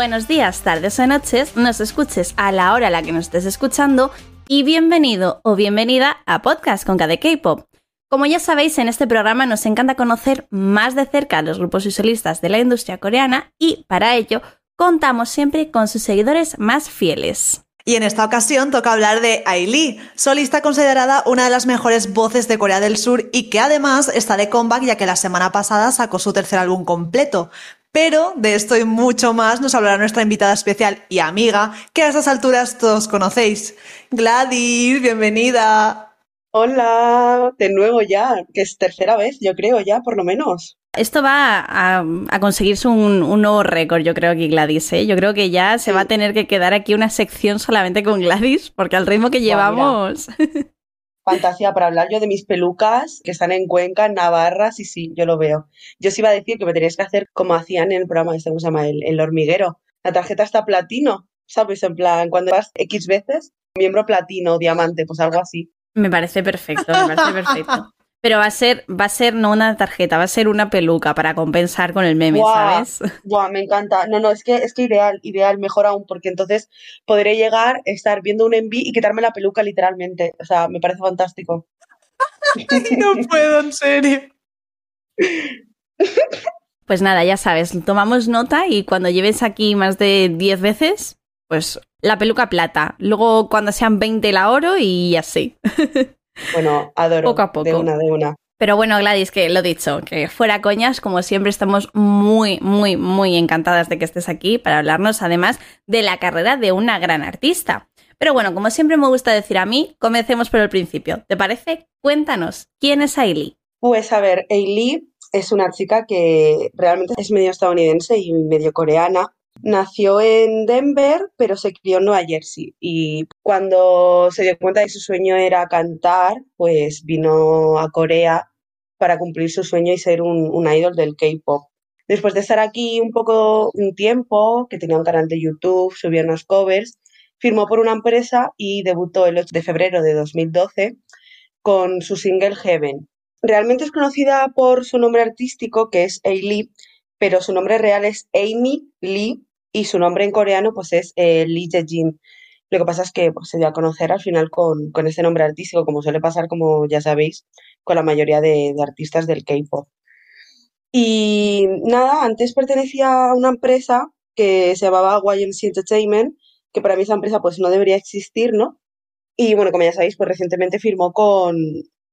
buenos días, tardes o noches, nos escuches a la hora a la que nos estés escuchando y bienvenido o bienvenida a Podcast con KD K-Pop. Como ya sabéis, en este programa nos encanta conocer más de cerca a los grupos y solistas de la industria coreana y para ello contamos siempre con sus seguidores más fieles. Y en esta ocasión toca hablar de Ai solista considerada una de las mejores voces de Corea del Sur y que además está de comeback ya que la semana pasada sacó su tercer álbum completo. Pero de esto y mucho más nos hablará nuestra invitada especial y amiga, que a estas alturas todos conocéis. Gladys, bienvenida. Hola, de nuevo ya, que es tercera vez, yo creo ya, por lo menos. Esto va a, conseguirse un, nuevo récord, yo creo que Gladys, ¿eh? Yo creo que ya se va a tener que quedar aquí una sección solamente con Gladys, porque al ritmo que llevamos... fantasía para hablar yo de mis pelucas que están en Cuenca, en Navarra, sí, sí, yo lo veo. Yo sí iba a decir que me tenías que hacer como hacían en el programa este, ¿cómo se llama? El, hormiguero. La tarjeta está platino, ¿sabes? En plan, cuando vas X veces, miembro platino, diamante, pues algo así. Me parece perfecto, me parece perfecto. Pero va a ser, va a ser no una tarjeta, va a ser una peluca para compensar con el meme, ¿sabes? Buah, me encanta. No, no, es que, es que ideal, ideal, mejor aún, porque entonces podré llegar, estar viendo un enví y quitarme la peluca literalmente. O sea, me parece fantástico. no puedo, en serio. Pues nada, ya sabes, tomamos nota y cuando lleves aquí más de 10 veces, pues la peluca plata. Luego cuando sean 20 la oro y así. Bueno, adoro. Poco a poco. De una, de una. Pero bueno, Gladys, que lo dicho, que fuera coñas, como siempre estamos muy, muy, muy encantadas de que estés aquí para hablarnos además de la carrera de una gran artista. Pero bueno, como siempre me gusta decir a mí, comencemos por el principio. ¿Te parece? Cuéntanos, ¿quién es Ailey? Pues a ver, Ailey es una chica que realmente es medio estadounidense y medio coreana. Nació en Denver, pero se crió en Nueva Jersey. Y cuando se dio cuenta de que su sueño era cantar, pues vino a Corea para cumplir su sueño y ser un, un idol del K-pop. Después de estar aquí un poco, un tiempo, que tenía un canal de YouTube, subía unos covers, firmó por una empresa y debutó el 8 de febrero de 2012 con su single Heaven. Realmente es conocida por su nombre artístico, que es Lee, pero su nombre real es Amy Lee y su nombre en coreano pues es eh, Lee Jae-jin. Lo que pasa es que pues, se dio a conocer al final con, con este nombre artístico, como suele pasar, como ya sabéis, con la mayoría de, artistas del K-pop. Y nada, antes pertenecía a una empresa que se llamaba YMC Entertainment, que para mí esa empresa pues no debería existir, ¿no? Y bueno, como ya sabéis, pues recientemente firmó con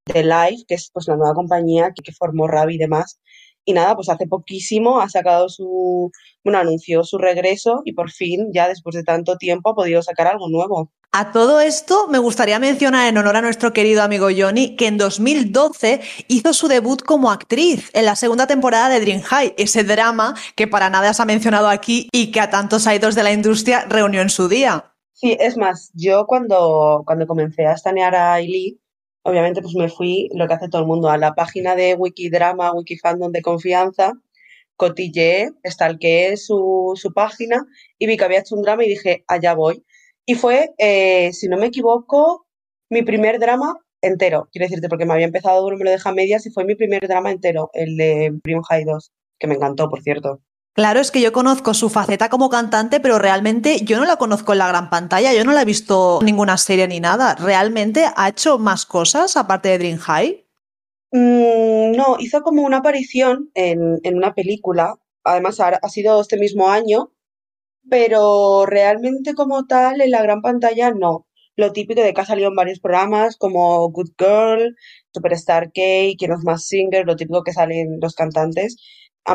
The Life, que es pues la nueva compañía que, que formó Ravi y demás, y nada, pues hace poquísimo ha sacado su, bueno, anunció su regreso y por fin, ya después de tanto tiempo, ha podido sacar algo nuevo. A todo esto, me gustaría mencionar en honor a nuestro querido amigo Johnny que en 2012 hizo su debut como actriz en la segunda temporada de Dream High, ese drama que para nada se ha mencionado aquí y que a tantos idols de la industria reunió en su día. Sí, es más, yo cuando, cuando comencé a estanear a Ailee, obviamente pues me fui, lo que hace todo el mundo, a la página de Wikidrama, Wikifandom de confianza, cotilleé, stalkeé su, su página y vi que había hecho un drama y dije, allá voy. Y fue, eh, si no me equivoco, mi primer drama entero. Quiero decirte, porque me había empezado me lo deja medias y fue mi primer drama entero, el de Primo High 2, que me encantó, por cierto. Claro, es que yo conozco su faceta como cantante, pero realmente yo no la conozco en la gran pantalla, yo no la he visto en ninguna serie ni nada. ¿Realmente ha hecho más cosas aparte de Dream High? Mm, no, hizo como una aparición en, una película, además ha, ha, sido este mismo año, pero realmente como tal en la gran pantalla no. Lo típico de que ha salido en varios programas como Good Girl, Superstar K, Quién es más singer, lo típico que salen los cantantes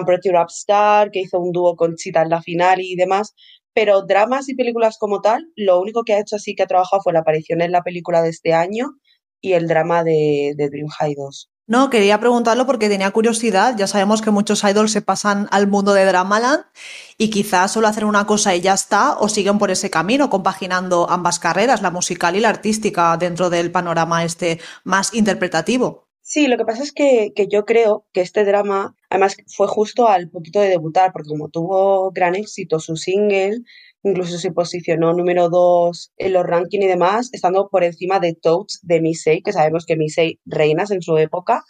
Pretty Rap Star, que hizo un dúo con Chita en la final y demás. Pero dramas y películas como tal, lo único que ha hecho así que ha trabajado fue la aparición en la película de este año y el drama de, Dream High 2. No, quería preguntarlo porque tenía curiosidad. Ya sabemos que muchos idols se pasan al mundo de Dramaland y quizás solo hacen una cosa y ya está, o siguen por ese camino, compaginando ambas carreras, la musical y la artística, dentro del panorama este más interpretativo. Sí, lo que pasa es que, que, yo creo que este drama, además, fue justo al poquito de debutar, porque como tuvo gran éxito su single, incluso se posicionó número dos en los rankings y demás, estando por encima de Toads de Missy, que sabemos que Missy reinas en su época.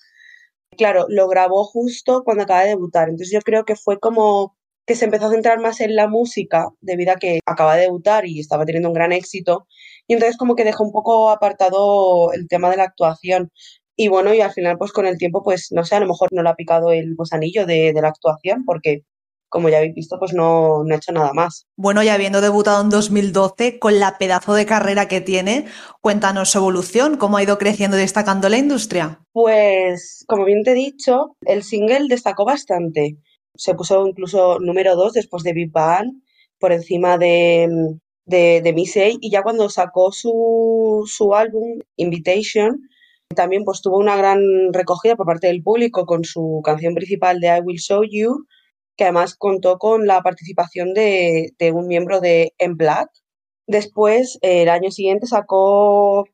Claro, lo grabó justo cuando acaba de debutar, entonces yo creo que fue como que se empezó a centrar más en la música debido a que acaba de debutar y estaba teniendo un gran éxito. Y entonces como que dejó un poco apartado el tema de la actuación. Y bueno, y al final pues con el tiempo pues no sé, a lo mejor no le ha picado el gusanillo de, de la actuación porque como ya habéis visto, pues no, no, he hecho nada más. Bueno, y habiendo debutado en 2012 con la pedazo de carrera que tiene, cuéntanos su evolución, cómo ha ido creciendo y destacando la industria. Pues, como bien te he dicho, el single destacó bastante. Se puso incluso número dos después de Big Bang, por encima de, de, de Missy, y ya cuando sacó su, su álbum, Invitation, también pues tuvo una gran recogida por parte del público con su canción principal de I Will Show You, que además contó con la participación de, de un miembro de En Black. Después, el año siguiente, sacó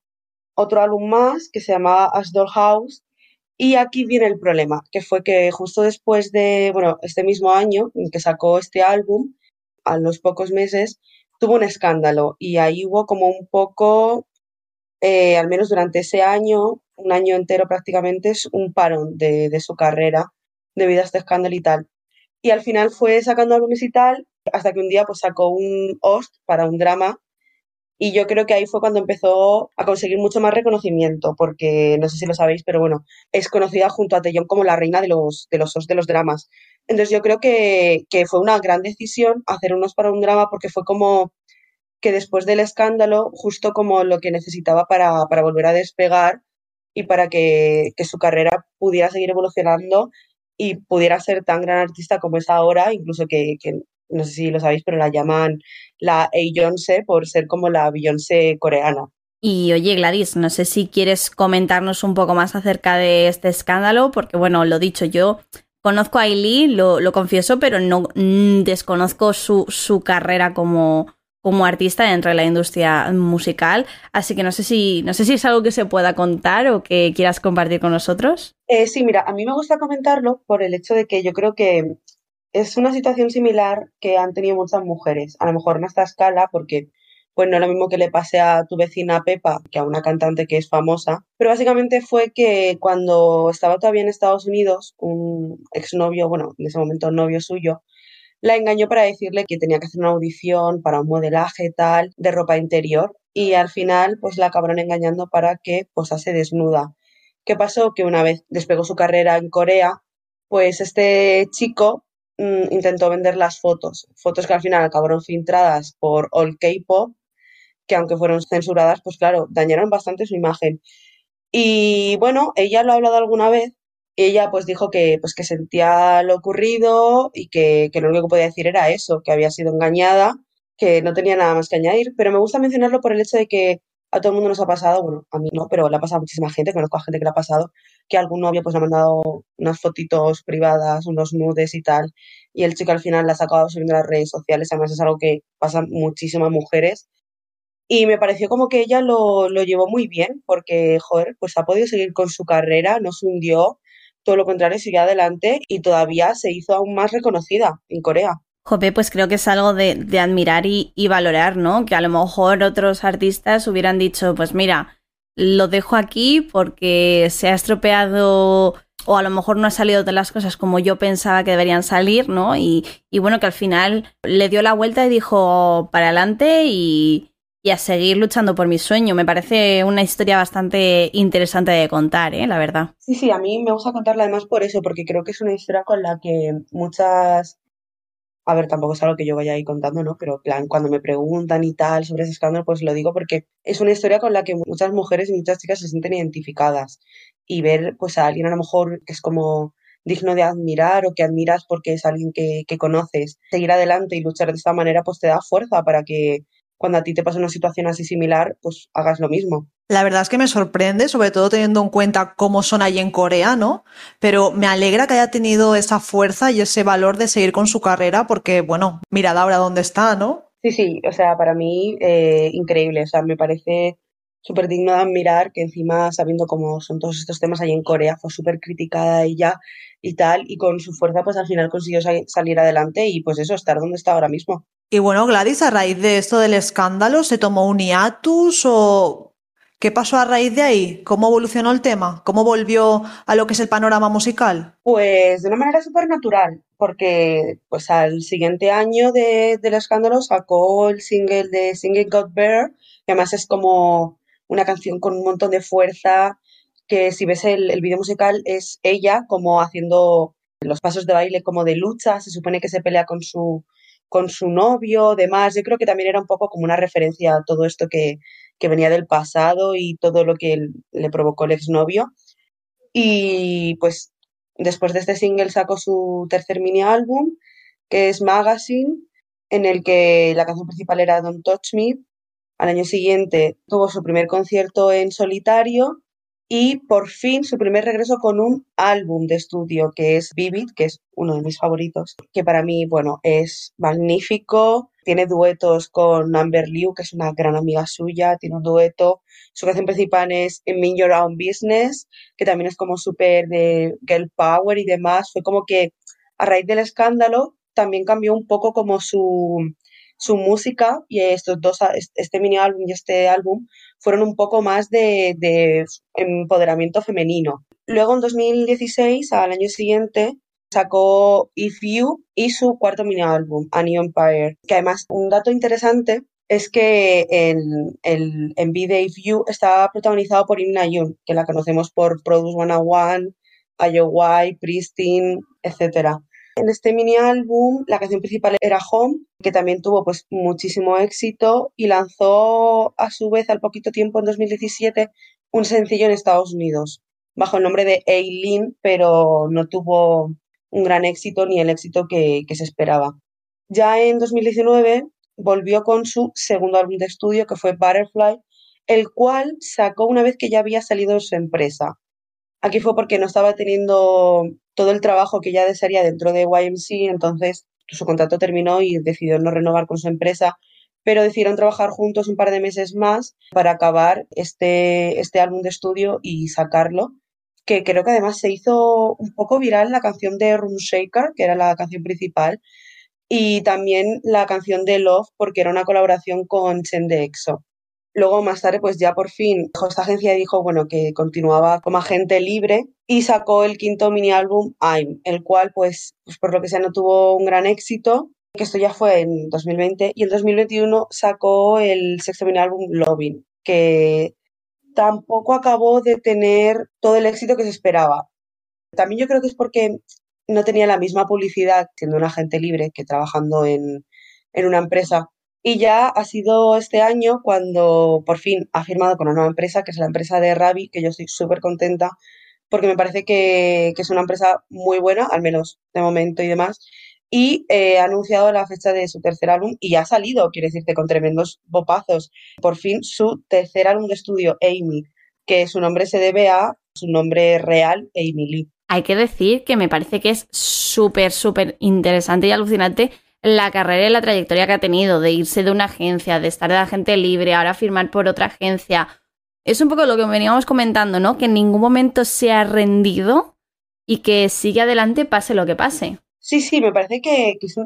otro álbum más que se llamaba As House. Y aquí viene el problema, que fue que justo después de, bueno, este mismo año en que sacó este álbum, a los pocos meses, tuvo un escándalo y ahí hubo como un poco, eh, al menos durante ese año, un año entero prácticamente, es un parón de, de su carrera debido a este escándalo y tal y al final fue sacando álbumes y tal, hasta que un día pues sacó un host para un drama y yo creo que ahí fue cuando empezó a conseguir mucho más reconocimiento, porque no sé si lo sabéis, pero bueno, es conocida junto a Taeyong como la reina de los, de los de los dramas. Entonces yo creo que, que fue una gran decisión hacer unos para un drama porque fue como que después del escándalo, justo como lo que necesitaba para, para volver a despegar y para que, que su carrera pudiera seguir evolucionando y pudiera ser tan gran artista como es ahora, incluso que, que no sé si lo sabéis, pero la llaman la Beyoncé por ser como la Beyoncé coreana. Y oye, Gladys, no sé si quieres comentarnos un poco más acerca de este escándalo, porque bueno, lo dicho, yo conozco a Ailey, lo, lo confieso, pero no mm, desconozco su, su carrera como, como artista dentro de la industria musical. Así que no sé si, no sé si es algo que se pueda contar o que quieras compartir con nosotros. Eh, sí, mira, a mí me gusta comentarlo por el hecho de que yo creo que es una situación similar que han tenido muchas mujeres. A lo mejor no esta escala, porque pues no es lo mismo que le pase a tu vecina Pepa que a una cantante que es famosa. Pero básicamente fue que cuando estaba todavía en Estados Unidos, un exnovio, bueno, en ese momento novio suyo, la engañó para decirle que tenía que hacer una audición para un modelaje tal de ropa interior y al final pues la acabaron engañando para que posase desnuda. ¿Qué pasó? Que una vez despegó su carrera en Corea, pues este chico mmm, intentó vender las fotos, fotos que al final acabaron filtradas por All K-Pop, que aunque fueron censuradas, pues claro, dañaron bastante su imagen. Y bueno, ella lo ha hablado alguna vez ella pues dijo que, pues, que sentía lo ocurrido y que, que, lo único que podía decir era eso, que había sido engañada, que no tenía nada más que añadir. Pero me gusta mencionarlo por el hecho de que a todo el mundo nos ha pasado, bueno, a mí no, pero le ha pasado a muchísima gente, conozco a gente que le ha pasado, que algún novio pues le ha mandado unas fotitos privadas, unos nudes y tal, y el chico al final la ha sacado subiendo a las redes sociales, además es algo que pasa muchísimas mujeres. Y me pareció como que ella lo, lo llevó muy bien, porque, joder, pues ha podido seguir con su carrera, no se hundió, todo lo contrario, siguió adelante y todavía se hizo aún más reconocida en Corea. Jope, pues creo que es algo de, admirar y, valorar, ¿no? Que a lo mejor otros artistas hubieran dicho, pues mira, lo dejo aquí porque se ha estropeado o a lo mejor no ha salido de las cosas como yo pensaba que deberían salir, ¿no? Y bueno, que al final le dio la vuelta y dijo para adelante y, y a seguir luchando por mi sueño. Me parece una historia bastante interesante de contar, ¿eh? la verdad. Sí, sí, a mí me gusta contarla además por eso, porque creo que es una historia con la que muchas... A ver, tampoco es algo que yo vaya ahí contando, ¿no? Pero cuando me preguntan y tal sobre ese escándalo, pues lo digo porque es una historia con la que muchas mujeres y muchas chicas se sienten identificadas. Y ver pues a alguien a lo mejor que es como digno de admirar o que admiras porque es alguien que, que conoces, seguir adelante y luchar de esta manera, pues te da fuerza para que cuando a ti te pasa una situación así similar, pues hagas lo mismo. La verdad es que me sorprende, sobre todo teniendo en cuenta cómo son allí en Corea, ¿no? Pero me alegra que haya tenido esa fuerza y ese valor de seguir con su carrera, porque, bueno, mirad ahora dónde está, ¿no? Sí, sí, o sea, para mí eh, increíble, o sea, me parece súper digno de admirar que encima, sabiendo cómo son todos estos temas allí en Corea, fue súper criticada ella y tal, y con su fuerza pues al final consiguió salir adelante y pues eso, estar donde está ahora mismo. Y bueno, Gladys, a raíz de esto del escándalo, ¿se tomó un hiatus o ¿Qué pasó a raíz de ahí? ¿Cómo evolucionó el tema? ¿Cómo volvió a lo que es el panorama musical? Pues de una manera súper natural, porque pues al siguiente año de, del escándalo sacó el single de Singing Got Better, que además es como una canción con un montón de fuerza, que si ves el, el video musical es ella como haciendo los pasos de baile como de lucha, se supone que se pelea con su, con su novio, demás. Yo creo que también era un poco como una referencia a todo esto que, que venía del pasado y todo lo que le provocó el exnovio. Y pues después de este single sacó su tercer mini álbum, que es Magazine, en el que la canción principal era Don't Touch Me. Al año siguiente tuvo su primer concierto en solitario y por fin su primer regreso con un álbum de estudio que es Vivid, que es uno de mis favoritos, que para mí, bueno, es magnífico. Tiene duetos con Amber Liu, que es una gran amiga suya, tiene un dueto. Su canción principal es In Your Own Business, que también es como súper de girl power y demás. Fue como que a raíz del escándalo también cambió un poco como su, su música y estos dos, este mini álbum y este álbum fueron un poco más de, de empoderamiento femenino. Luego en 2016, al año siguiente, sacó If You y su cuarto mini álbum, A New Empire, que además un dato interesante es que el, el MV de If You está protagonizado por Imna Yun, que la conocemos por Produce 101, IOY, Pristine, etc. En este mini álbum, la canción principal era Home, que también tuvo pues muchísimo éxito y lanzó a su vez al poquito tiempo, en 2017, un sencillo en Estados Unidos, bajo el nombre de Aileen, pero no tuvo un gran éxito ni el éxito que, que se esperaba. Ya en 2019 volvió con su segundo álbum de estudio, que fue Butterfly, el cual sacó una vez que ya había salido de su empresa. Aquí fue porque no estaba teniendo todo el trabajo que ya desearía dentro de YMC, entonces su contrato terminó y decidió no renovar con su empresa, pero decidieron trabajar juntos un par de meses más para acabar este, este álbum de estudio y sacarlo, que creo que además se hizo un poco viral la canción de Room Shaker, que era la canción principal, y también la canción de Love, porque era una colaboración con Chen de EXO. Luego, más tarde, pues ya por fin dejó esta agencia y dijo, bueno, que continuaba como agente libre y sacó el quinto mini álbum I'm, el cual, pues, pues por lo que sea, no tuvo un gran éxito, que esto ya fue en 2020, y en 2021 sacó el sexto mini álbum Loving, que tampoco acabó de tener todo el éxito que se esperaba. También yo creo que es porque no tenía la misma publicidad siendo un agente libre que trabajando en, en una empresa y ya ha sido este año cuando por fin ha firmado con una nueva empresa, que es la empresa de Ravi, que yo estoy súper contenta porque me parece que, es una empresa muy buena, al menos de momento y demás. Y eh, ha anunciado la fecha de su tercer álbum y ha salido, quiere decirte, con tremendos bopazos. Por fin su tercer álbum de estudio, Amy, que su nombre se debe a su nombre real, Amy Lee. Hay que decir que me parece que es súper, súper interesante y alucinante la carrera y la trayectoria que ha tenido, de irse de una agencia, de estar de agente libre, ahora firmar por otra agencia. Es un poco lo que veníamos comentando, ¿no? Que en ningún momento se ha rendido y que sigue adelante pase lo que pase. Sí, sí, me parece que, es,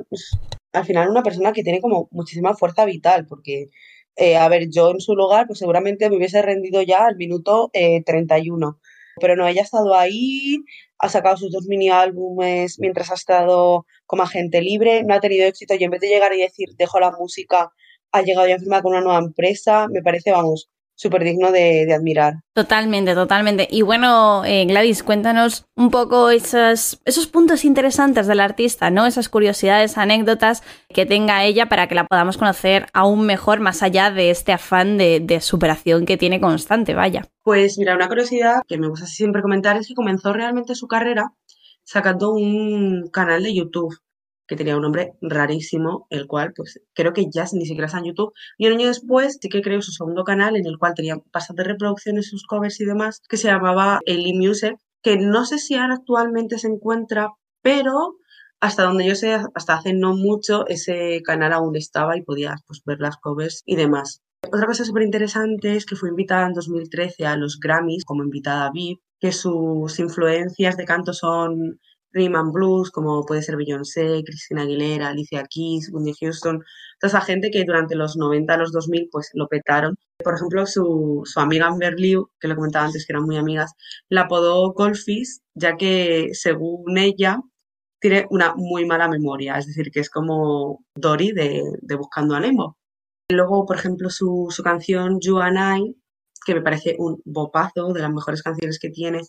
al final una persona que tiene como muchísima fuerza vital, porque, eh, a ver, yo en su lugar, pues seguramente me hubiese rendido ya al minuto eh, 31. Pero no, ella ha estado ahí, ha sacado sus dos mini álbumes mientras ha estado como agente libre, no ha tenido éxito. Y en vez de llegar y decir dejo la música, ha llegado ya a firmar con una nueva empresa, me parece, vamos, súper digno de, admirar. Totalmente, totalmente. Y bueno, eh, Gladys, cuéntanos un poco esos, esos puntos interesantes del artista, ¿no? Esas curiosidades, anécdotas que tenga ella para que la podamos conocer aún mejor, más allá de este afán de, de superación que tiene constante, vaya. Pues mira, una curiosidad que me gusta siempre comentar es que comenzó realmente su carrera sacando un canal de YouTube que tenía un nombre rarísimo, el cual, pues creo que ya ni siquiera está en YouTube. Y un año después sí que creó su segundo canal, en el cual tenía bastantes reproducciones, sus covers y demás, que se llamaba Ellie Music, que no sé si ahora actualmente se encuentra, pero hasta donde yo sé, hasta hace no mucho, ese canal aún estaba y podías pues, ver las covers y demás. Otra cosa súper interesante es que fue invitada en 2013 a los Grammys como invitada VIP, que sus influencias de canto son Rhythm and Blues, como puede ser Beyoncé, Christina Aguilera, Alicia Keys, Whitney Houston, toda esa gente que durante los 90, los 2000, pues lo petaron. Por ejemplo, su, su amiga Amber Liu, que lo comentaba antes, que eran muy amigas, la apodó Goldfish, ya que según ella, tiene una muy mala memoria, es decir, que es como Dory de, de Buscando a Nemo. Luego, por ejemplo, su, su canción You and I, que me parece un bopazo, de las mejores canciones que tiene,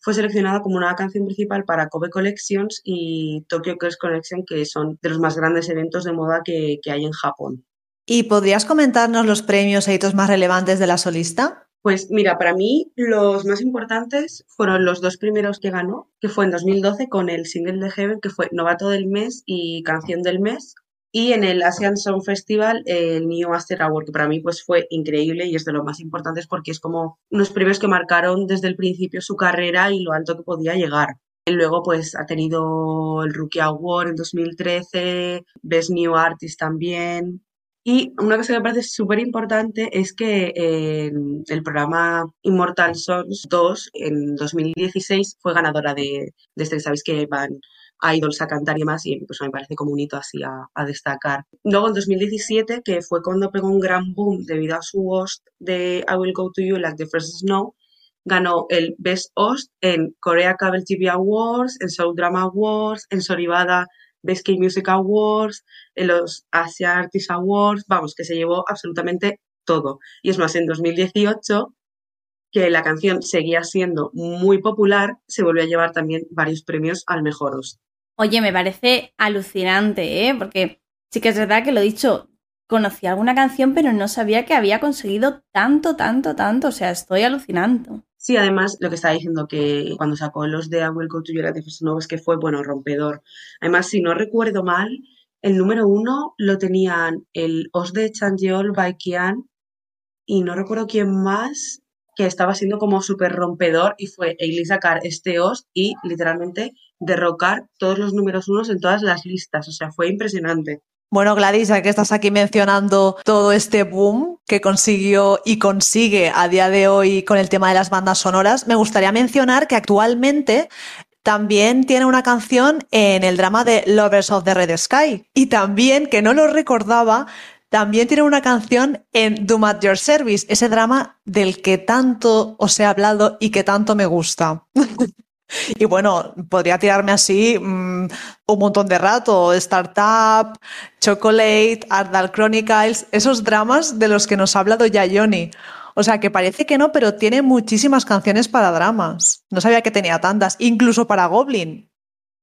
fue seleccionada como una canción principal para Kobe Collections y Tokyo Girls Collection, que son de los más grandes eventos de moda que, que hay en Japón. ¿Y podrías comentarnos los premios e hitos más relevantes de la solista? Pues mira, para mí los más importantes fueron los dos primeros que ganó, que fue en 2012 con el single de Heaven, que fue Novato del Mes y Canción del Mes, y en el Asian Song Festival el New Master Award, que para mí pues fue increíble y es de los más importantes porque es como unos premios que marcaron desde el principio su carrera y lo alto que podía llegar. Y luego pues ha tenido el Rookie Award en 2013, Best New Artist también. Y una cosa que me parece súper importante es que eh, el programa Immortal Songs 2 en 2016 fue ganadora de, de este, sabéis que van idols a cantar y más, y pues me parece como un hito así a, destacar. Luego en 2017, que fue cuando pegó un gran boom debido a su host de I Will Go To You Like the First Snow, ganó el Best Host en Korea Cable TV Awards, en Soul Drama Awards, en Soribada Best K Music Awards, en los Asia Artist Awards, vamos, que se llevó absolutamente todo. Y es más, en 2018 que la canción seguía siendo muy popular, se volvió a llevar también varios premios al mejor host. Oye, me parece alucinante, ¿eh? Porque sí que es verdad que lo he dicho, conocí alguna canción, pero no sabía que había conseguido tanto, tanto, tanto. O sea, estoy alucinando. Sí, además, lo que estaba diciendo que cuando sacó los de I Will Go to You es que fue, bueno, rompedor. Además, si no recuerdo mal, el número uno lo tenían el Os de Changeol by Kian y no recuerdo quién más, que estaba siendo como súper rompedor y fue Eileen sacar este host y literalmente derrocar todos los números unos en todas las listas. O sea, fue impresionante. Bueno, Gladys, ya que estás aquí mencionando todo este boom que consiguió y consigue a día de hoy con el tema de las bandas sonoras, me gustaría mencionar que actualmente también tiene una canción en el drama de Lovers of the Red Sky. Y también, que no lo recordaba, también tiene una canción en Doom at Your Service, ese drama del que tanto os he hablado y que tanto me gusta. y bueno, podría tirarme así mm, un montón de rato. Startup, Chocolate, Ardal Chronicles, esos dramas de los que nos ha hablado ya Johnny. O sea, que parece que no, pero tiene muchísimas canciones para dramas. No sabía que tenía tantas, incluso para Goblin.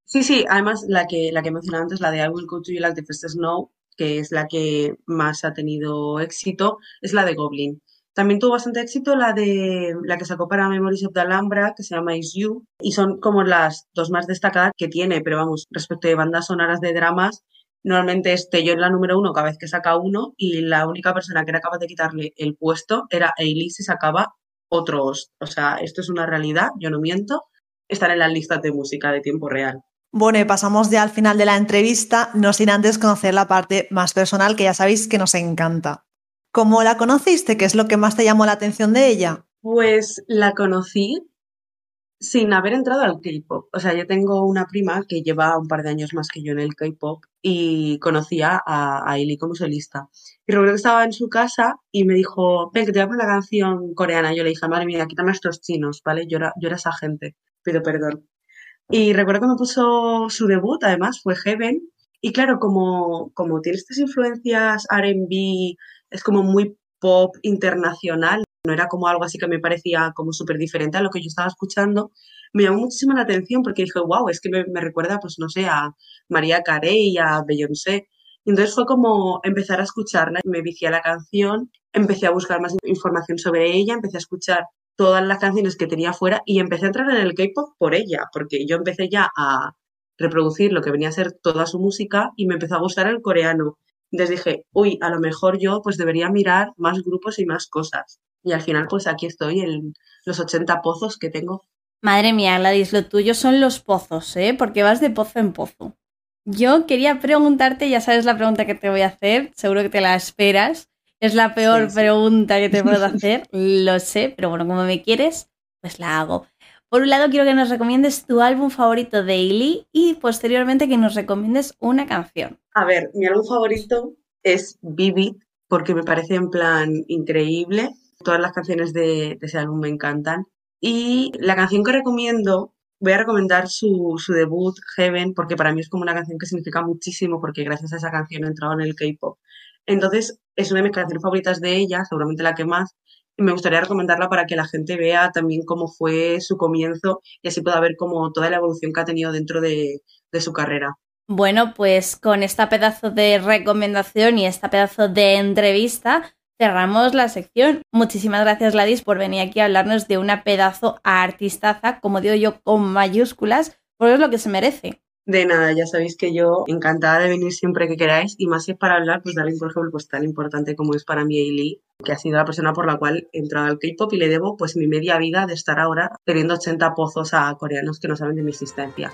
Sí, sí, además la que, la que mencioné antes, la de I Will Go To You Like the First Snow, que es la que más ha tenido éxito, es la de Goblin. También tuvo bastante éxito la de la que sacó para Memories of the Alhambra, que se llama Is You, y son como las dos más destacadas que tiene, pero vamos, respecto de bandas sonoras de dramas, normalmente este yo en la número uno cada vez que saca uno, y la única persona que era capaz de quitarle el puesto era Ailey si sacaba otros. O sea, esto es una realidad, yo no miento, estar en las listas de música de tiempo real. Bueno, y pasamos ya al final de la entrevista, no sin antes conocer la parte más personal que ya sabéis que nos encanta. ¿Cómo la conociste? ¿Qué es lo que más te llamó la atención de ella? Pues la conocí sin haber entrado al K-pop. O sea, yo tengo una prima que lleva un par de años más que yo en el K-pop y conocía a, a como solista. Y recuerdo que estaba en su casa y me dijo, ven, que te voy a poner una canción coreana. Yo le dije, madre mía, quítame estos chinos, ¿vale? Yo era, yo era esa gente, pido perdón. Y recuerdo que me puso su debut, además, fue Heaven. Y claro, como, como tiene estas influencias RB, es como muy pop internacional, no era como algo así que me parecía como súper diferente a lo que yo estaba escuchando, me llamó muchísimo la atención porque dije, wow, es que me, recuerda, pues no sé, a María Carey, a Beyoncé. Entonces fue como empezar a escucharla, me vicié la canción, empecé a buscar más información sobre ella, empecé a escuchar todas las canciones que tenía fuera y empecé a entrar en el K-pop por ella, porque yo empecé ya a reproducir lo que venía a ser toda su música y me empezó a gustar el coreano. Entonces dije, uy, a lo mejor yo pues debería mirar más grupos y más cosas. Y al final pues aquí estoy en los 80 pozos que tengo. Madre mía, Gladys, lo tuyo son los pozos, ¿eh? Porque vas de pozo en pozo. Yo quería preguntarte, ya sabes la pregunta que te voy a hacer, seguro que te la esperas. Es la peor pregunta que te puedo hacer, lo sé, pero bueno, como me quieres, pues la hago. Por un lado, quiero que nos recomiendes tu álbum favorito de Ailey y posteriormente que nos recomiendes una canción. A ver, mi álbum favorito es Vivid, porque me parece en plan increíble. Todas las canciones de, ese álbum me encantan. Y la canción que recomiendo, voy a recomendar su, su debut, Heaven, porque para mí es como una canción que significa muchísimo, porque gracias a esa canción he entrado en el K-pop. Entonces, es una de mis canciones favoritas de ella, seguramente la que más, y me gustaría recomendarla para que la gente vea también cómo fue su comienzo y así pueda ver como toda la evolución que ha tenido dentro de, su carrera. Bueno, pues con esta pedazo de recomendación y esta pedazo de entrevista cerramos la sección. Muchísimas gracias, Gladys, por venir aquí a hablarnos de una pedazo artistaza, como digo yo, con mayúsculas, porque es lo que se merece. De nada, ya sabéis que yo encantada de venir siempre que queráis y más si es para hablar pues de alguien, por ejemplo, pues tan importante como es para mí Ailey, que ha sido la persona por la cual he entrado al K-pop y le debo pues mi media vida de estar ahora teniendo 80 pozos a coreanos que no saben de mi existencia.